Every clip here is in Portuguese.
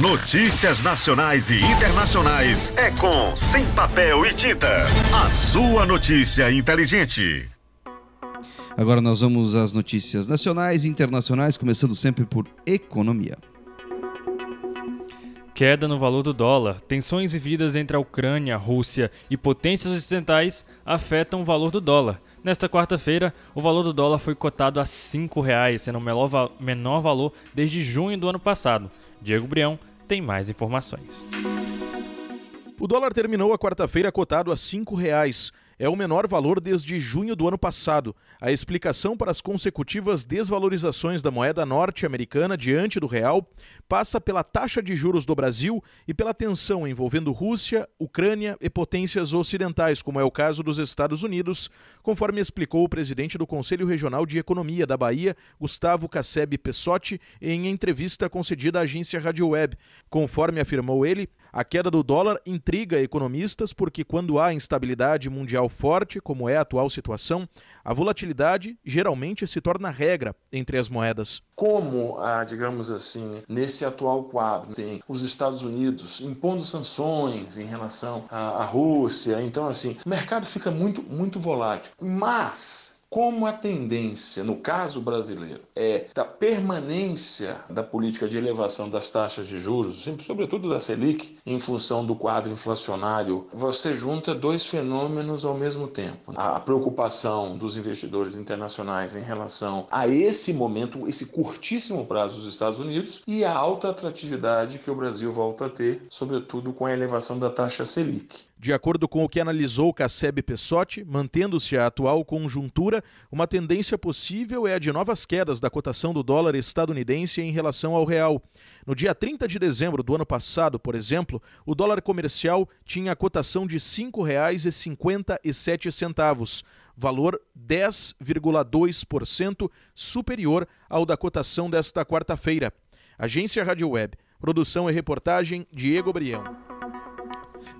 Notícias nacionais e internacionais é com Sem Papel e Tinta. A sua notícia inteligente. Agora nós vamos às notícias nacionais e internacionais, começando sempre por economia. Queda no valor do dólar. Tensões vividas entre a Ucrânia, Rússia e potências ocidentais afetam o valor do dólar. Nesta quarta-feira, o valor do dólar foi cotado a R$ 5,00, sendo o menor, menor valor desde junho do ano passado. Diego Brião tem mais informações. O dólar terminou a quarta-feira cotado a R$ 5,00 é o menor valor desde junho do ano passado. A explicação para as consecutivas desvalorizações da moeda norte-americana diante do real passa pela taxa de juros do Brasil e pela tensão envolvendo Rússia, Ucrânia e potências ocidentais, como é o caso dos Estados Unidos, conforme explicou o presidente do Conselho Regional de Economia da Bahia, Gustavo Casseb Pessotti, em entrevista concedida à agência Rádio Web. Conforme afirmou ele, a queda do dólar intriga economistas porque, quando há instabilidade mundial forte, como é a atual situação, a volatilidade geralmente se torna regra entre as moedas. Como, digamos assim, nesse atual quadro, tem os Estados Unidos impondo sanções em relação à Rússia, então, assim, o mercado fica muito, muito volátil. Mas como a tendência, no caso brasileiro, é da permanência da política de elevação das taxas de juros, sobretudo da Selic, em função do quadro inflacionário, você junta dois fenômenos ao mesmo tempo. A preocupação dos investidores internacionais em relação a esse momento, esse curtíssimo prazo dos Estados Unidos e a alta atratividade que o Brasil volta a ter, sobretudo com a elevação da taxa Selic. De acordo com o que analisou Casseb Pessotti, mantendo-se a atual conjuntura, uma tendência possível é a de novas quedas da cotação do dólar estadunidense em relação ao real. No dia 30 de dezembro do ano passado, por exemplo, o dólar comercial tinha a cotação de R$ 5,57, valor 10,2% superior ao da cotação desta quarta-feira. Agência Rádio Web. Produção e reportagem Diego Brião.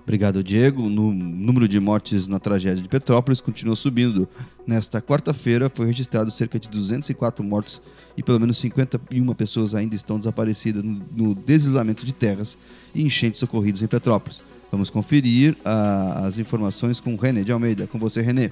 Obrigado, Diego. O número de mortes na tragédia de Petrópolis continua subindo. Nesta quarta-feira foi registrado cerca de 204 mortos e pelo menos 51 pessoas ainda estão desaparecidas no deslizamento de terras e enchentes ocorridos em Petrópolis. Vamos conferir a, as informações com René de Almeida. Com você, René.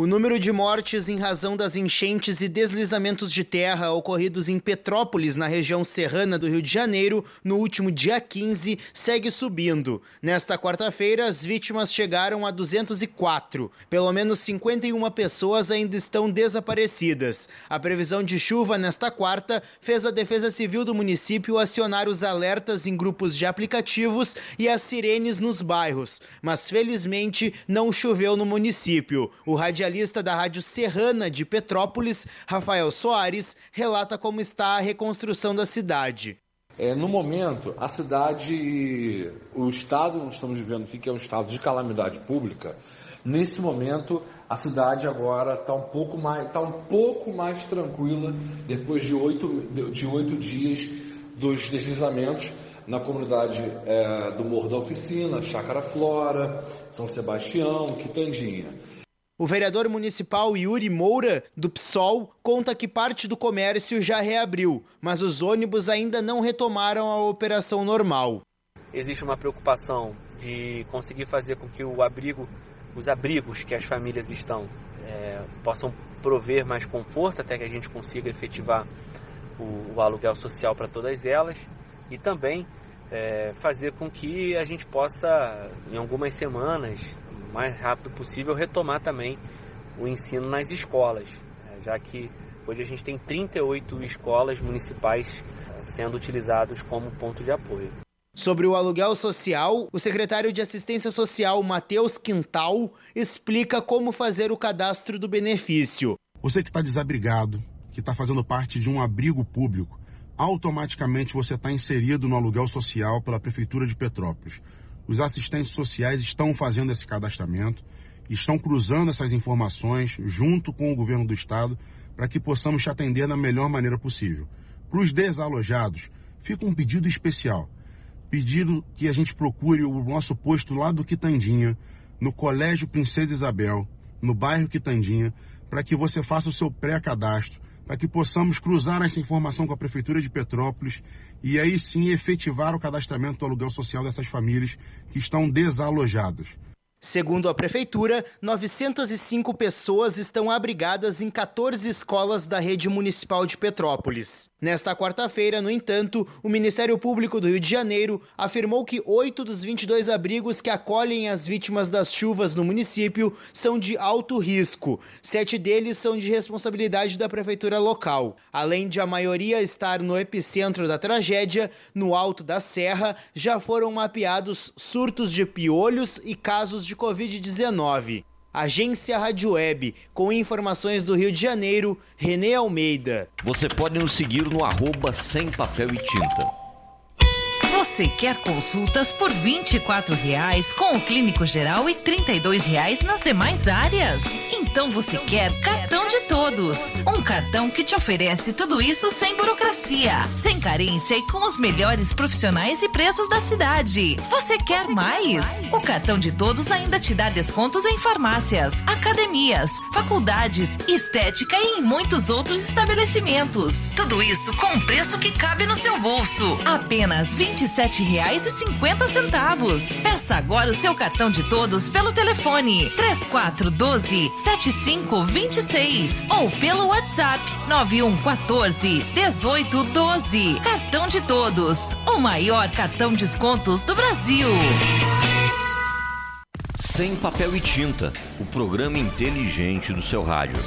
O número de mortes em razão das enchentes e deslizamentos de terra ocorridos em Petrópolis, na região serrana do Rio de Janeiro, no último dia 15, segue subindo. Nesta quarta-feira, as vítimas chegaram a 204. Pelo menos 51 pessoas ainda estão desaparecidas. A previsão de chuva nesta quarta fez a Defesa Civil do município acionar os alertas em grupos de aplicativos e as sirenes nos bairros. Mas felizmente não choveu no município. O radialista jornalista da Rádio Serrana de Petrópolis, Rafael Soares, relata como está a reconstrução da cidade. É, no momento, a cidade, o estado, nós estamos vivendo aqui, que é um estado de calamidade pública, nesse momento a cidade agora está um pouco mais, está um pouco mais tranquila depois de oito, de oito dias dos deslizamentos na comunidade é, do Morro da Oficina, Chácara Flora, São Sebastião, Quitandinha. O vereador municipal Yuri Moura, do PSOL, conta que parte do comércio já reabriu, mas os ônibus ainda não retomaram a operação normal. Existe uma preocupação de conseguir fazer com que o abrigo, os abrigos que as famílias estão, é, possam prover mais conforto até que a gente consiga efetivar o, o aluguel social para todas elas e também é, fazer com que a gente possa, em algumas semanas, mais rápido possível, retomar também o ensino nas escolas, né, já que hoje a gente tem 38 escolas municipais eh, sendo utilizados como ponto de apoio. Sobre o aluguel social, o secretário de Assistência Social, Matheus Quintal, explica como fazer o cadastro do benefício. Você que está desabrigado, que está fazendo parte de um abrigo público, automaticamente você está inserido no aluguel social pela Prefeitura de Petrópolis. Os assistentes sociais estão fazendo esse cadastramento, estão cruzando essas informações junto com o governo do estado para que possamos te atender da melhor maneira possível. Para os desalojados, fica um pedido especial. Pedido que a gente procure o nosso posto lá do Quitandinha, no Colégio Princesa Isabel, no bairro Quitandinha, para que você faça o seu pré-cadastro para que possamos cruzar essa informação com a Prefeitura de Petrópolis e aí sim efetivar o cadastramento do aluguel social dessas famílias que estão desalojadas. Segundo a Prefeitura, 905 pessoas estão abrigadas em 14 escolas da rede municipal de Petrópolis. Nesta quarta-feira, no entanto, o Ministério Público do Rio de Janeiro afirmou que oito dos 22 abrigos que acolhem as vítimas das chuvas no município são de alto risco. Sete deles são de responsabilidade da Prefeitura local. Além de a maioria estar no epicentro da tragédia, no alto da serra, já foram mapeados surtos de piolhos e casos de de Covid-19. Agência Rádio Web, com informações do Rio de Janeiro, Renê Almeida. Você pode nos seguir no arroba sem papel e tinta. Você quer consultas por R$ 24,00 com o clínico geral e R$ 32,00 nas demais áreas? Então você quer cartão de todos. Um cartão que te oferece tudo isso sem burocracia, sem carência e com os melhores profissionais e preços da cidade. Você quer mais? O cartão de todos ainda te dá descontos em farmácias, academias, faculdades, estética e em muitos outros estabelecimentos. Tudo isso com um preço que cabe no seu bolso. Apenas R$ 27,50. Peça agora o seu cartão de todos pelo telefone 3412 7526 ou pelo WhatsApp 9114 1812. Cartão de todos, o maior cartão descontos do Brasil. Sem papel e tinta, o programa inteligente do seu rádio.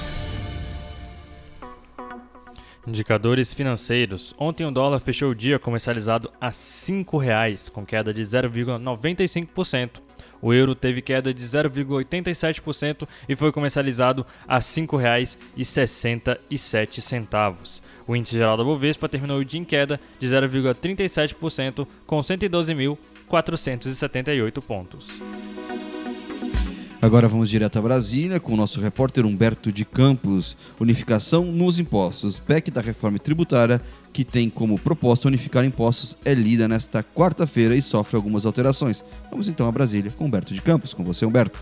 Indicadores financeiros. Ontem o dólar fechou o dia comercializado a R$ 5,00, com queda de 0,95%. O euro teve queda de 0,87% e foi comercializado a R$ 5,67. O índice geral da Bovespa terminou o dia em queda de 0,37%, com 112.478 pontos. Agora vamos direto a Brasília com o nosso repórter Humberto de Campos. Unificação nos impostos. PEC da reforma tributária, que tem como proposta unificar impostos, é lida nesta quarta-feira e sofre algumas alterações. Vamos então a Brasília com Humberto de Campos. Com você, Humberto.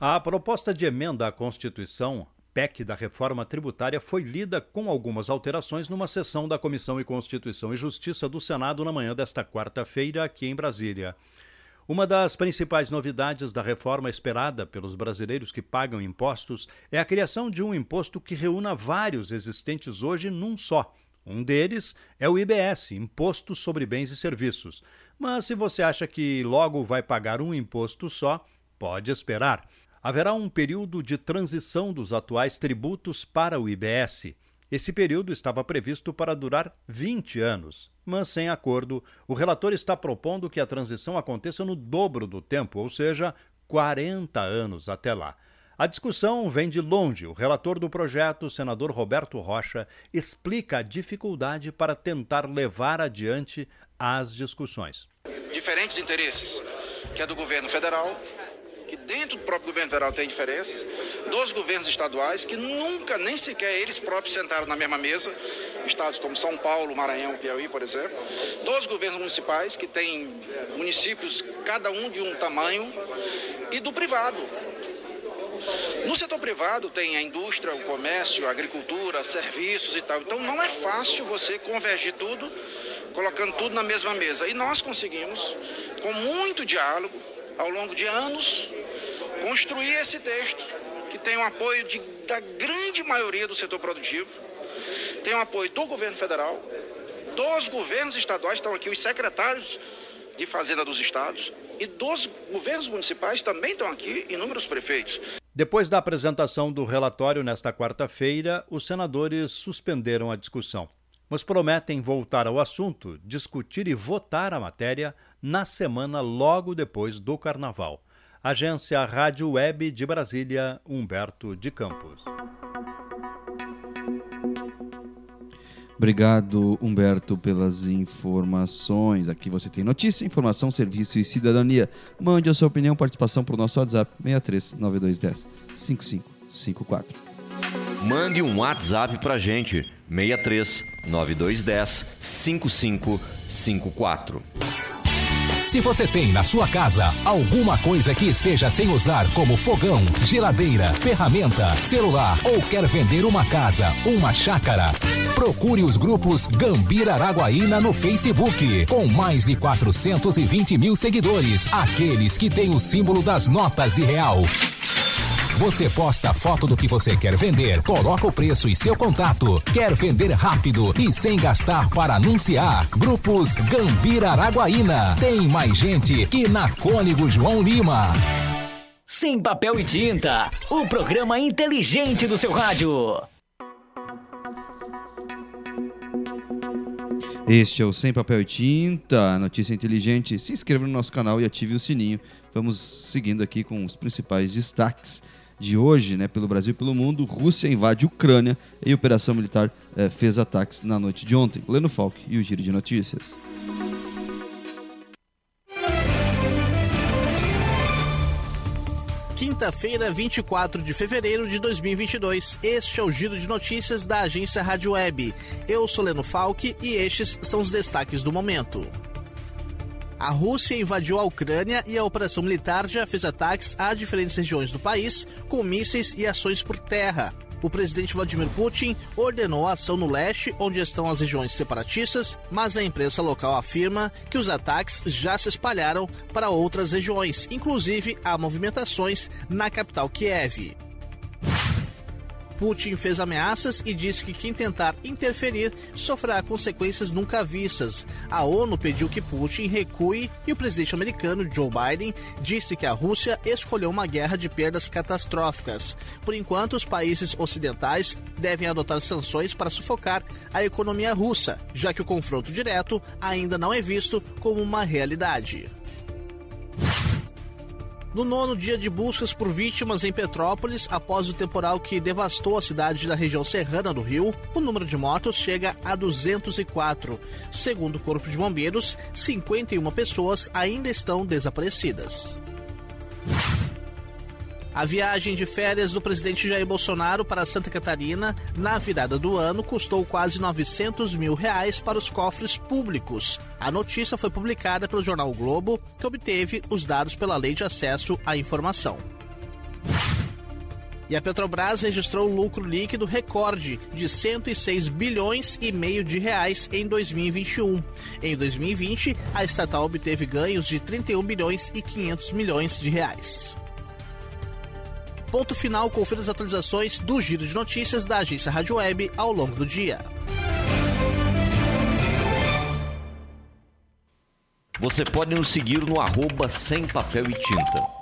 A proposta de emenda à Constituição PEC da reforma tributária foi lida com algumas alterações numa sessão da Comissão de Constituição e Justiça do Senado na manhã desta quarta-feira aqui em Brasília. Uma das principais novidades da reforma esperada pelos brasileiros que pagam impostos é a criação de um imposto que reúna vários existentes hoje num só. Um deles é o IBS, Imposto sobre Bens e Serviços. Mas se você acha que logo vai pagar um imposto só, pode esperar. Haverá um período de transição dos atuais tributos para o IBS. Esse período estava previsto para durar 20 anos, mas sem acordo, o relator está propondo que a transição aconteça no dobro do tempo, ou seja, 40 anos até lá. A discussão vem de longe. O relator do projeto, senador Roberto Rocha, explica a dificuldade para tentar levar adiante as discussões. Diferentes interesses, que é do governo federal, que dentro do próprio governo federal tem diferenças, dos governos estaduais, que nunca, nem sequer eles próprios sentaram na mesma mesa, estados como São Paulo, Maranhão, Piauí, por exemplo, dos governos municipais, que têm municípios, cada um de um tamanho, e do privado. No setor privado tem a indústria, o comércio, a agricultura, serviços e tal. Então não é fácil você convergir tudo, colocando tudo na mesma mesa. E nós conseguimos, com muito diálogo, ao longo de anos, construir esse texto, que tem o apoio de, da grande maioria do setor produtivo, tem o apoio do governo federal, dos governos estaduais, estão aqui os secretários de Fazenda dos estados, e dos governos municipais também estão aqui, inúmeros prefeitos. Depois da apresentação do relatório nesta quarta-feira, os senadores suspenderam a discussão, mas prometem voltar ao assunto, discutir e votar a matéria na semana logo depois do Carnaval. Agência Rádio Web de Brasília, Humberto de Campos. Obrigado, Humberto, pelas informações. Aqui você tem notícia, informação, serviço e cidadania. Mande a sua opinião, participação para o nosso WhatsApp 63 9210 5554. Mande um WhatsApp para gente 63 9210 5554. Se você tem na sua casa alguma coisa que esteja sem usar, como fogão, geladeira, ferramenta, celular ou quer vender uma casa, uma chácara, procure os grupos Gambira Araguaína no Facebook, com mais de 420 mil seguidores, aqueles que têm o símbolo das notas de real. Você posta a foto do que você quer vender, coloca o preço e seu contato. Quer vender rápido e sem gastar para anunciar? Grupos Gambira Araguaína. Tem mais gente que na Cônigo João Lima. Sem papel e tinta, o programa inteligente do seu rádio. Este é o Sem Papel e Tinta, notícia inteligente. Se inscreva no nosso canal e ative o sininho. Vamos seguindo aqui com os principais destaques de hoje, né, pelo Brasil e pelo mundo, Rússia invade Ucrânia e operação militar eh, fez ataques na noite de ontem. Leno Falk e o Giro de Notícias. Quinta-feira, 24 de fevereiro de 2022. Este é o Giro de Notícias da agência Rádio Web. Eu sou Leno Falk e estes são os destaques do momento. A Rússia invadiu a Ucrânia e a operação militar já fez ataques a diferentes regiões do país, com mísseis e ações por terra. O presidente Vladimir Putin ordenou a ação no leste, onde estão as regiões separatistas, mas a imprensa local afirma que os ataques já se espalharam para outras regiões, inclusive há movimentações na capital Kiev. Putin fez ameaças e disse que quem tentar interferir sofrerá consequências nunca vistas. A ONU pediu que Putin recue e o presidente americano Joe Biden disse que a Rússia escolheu uma guerra de perdas catastróficas. Por enquanto, os países ocidentais devem adotar sanções para sufocar a economia russa, já que o confronto direto ainda não é visto como uma realidade. No nono dia de buscas por vítimas em Petrópolis, após o temporal que devastou a cidade da região serrana do Rio, o número de mortos chega a 204. Segundo o Corpo de Bombeiros, 51 pessoas ainda estão desaparecidas. A viagem de férias do presidente Jair Bolsonaro para Santa Catarina na virada do ano custou quase 900 mil reais para os cofres públicos. A notícia foi publicada pelo jornal o Globo, que obteve os dados pela Lei de Acesso à Informação. E a Petrobras registrou lucro líquido recorde de 106 bilhões e meio de reais em 2021. Em 2020, a estatal obteve ganhos de 31 bilhões e 500 milhões de reais. Ponto final, confira as atualizações do Giro de Notícias da agência Rádio Web ao longo do dia. Você pode nos seguir no arroba sem papel e tinta.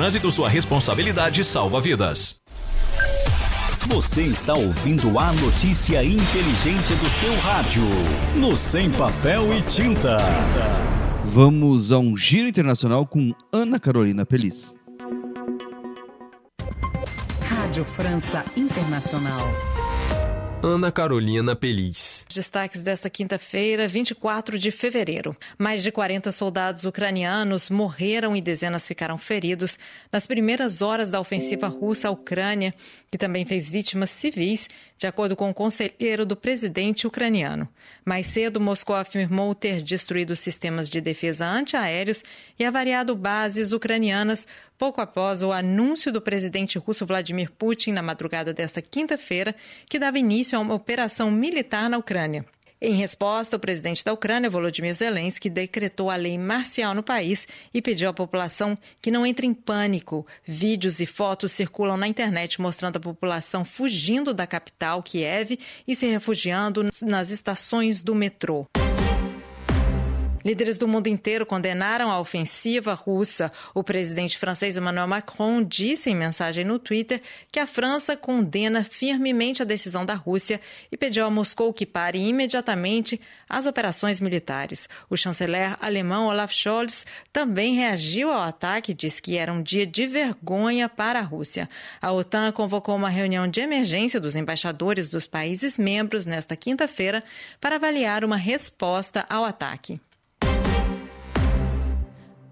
trânsito, sua responsabilidade salva vidas. Você está ouvindo a notícia inteligente do seu rádio. No Sem Papel e Tinta. Vamos a um giro internacional com Ana Carolina Pelis. Rádio França Internacional. Ana Carolina Pelis. Destaques desta quinta-feira, 24 de fevereiro. Mais de 40 soldados ucranianos morreram e dezenas ficaram feridos nas primeiras horas da ofensiva russa à Ucrânia, que também fez vítimas civis, de acordo com o conselheiro do presidente ucraniano. Mais cedo, Moscou afirmou ter destruído sistemas de defesa antiaéreos e avariado bases ucranianas pouco após o anúncio do presidente russo Vladimir Putin na madrugada desta quinta-feira, que dava início a uma operação militar na Ucrânia. Em resposta, o presidente da Ucrânia, Volodymyr Zelensky, decretou a lei marcial no país e pediu à população que não entre em pânico. Vídeos e fotos circulam na internet mostrando a população fugindo da capital, Kiev, e se refugiando nas estações do metrô. Líderes do mundo inteiro condenaram a ofensiva russa. O presidente francês Emmanuel Macron disse em mensagem no Twitter que a França condena firmemente a decisão da Rússia e pediu a Moscou que pare imediatamente as operações militares. O chanceler alemão Olaf Scholz também reagiu ao ataque e disse que era um dia de vergonha para a Rússia. A OTAN convocou uma reunião de emergência dos embaixadores dos países membros nesta quinta-feira para avaliar uma resposta ao ataque.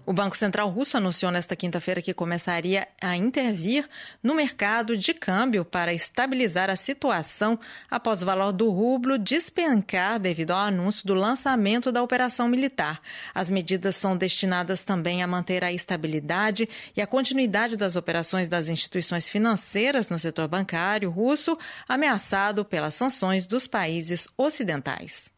O Banco Central russo anunciou nesta quinta-feira que começaria a intervir no mercado de câmbio para estabilizar a situação após o valor do rublo despencar devido ao anúncio do lançamento da operação militar. As medidas são destinadas também a manter a estabilidade e a continuidade das operações das instituições financeiras no setor bancário russo, ameaçado pelas sanções dos países ocidentais.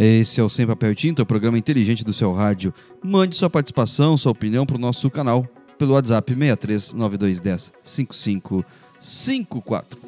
Esse é o Sem Papel e Tinta, o programa inteligente do seu rádio. Mande sua participação, sua opinião para o nosso canal pelo WhatsApp 63 9210 5554.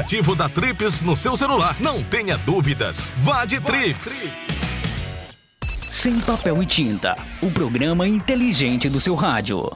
aplicativo da Trips no seu celular. Não tenha dúvidas. Vá de Trips. Sem papel e tinta. O programa inteligente do seu rádio.